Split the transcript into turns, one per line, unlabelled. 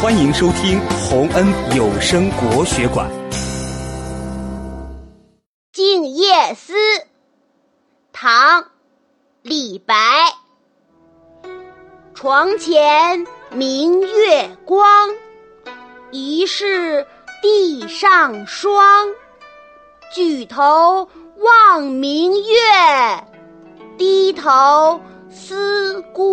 欢迎收听洪恩有声国学馆。
静夜思唐李白。床前明月光疑是地上霜。举头望明月低头思故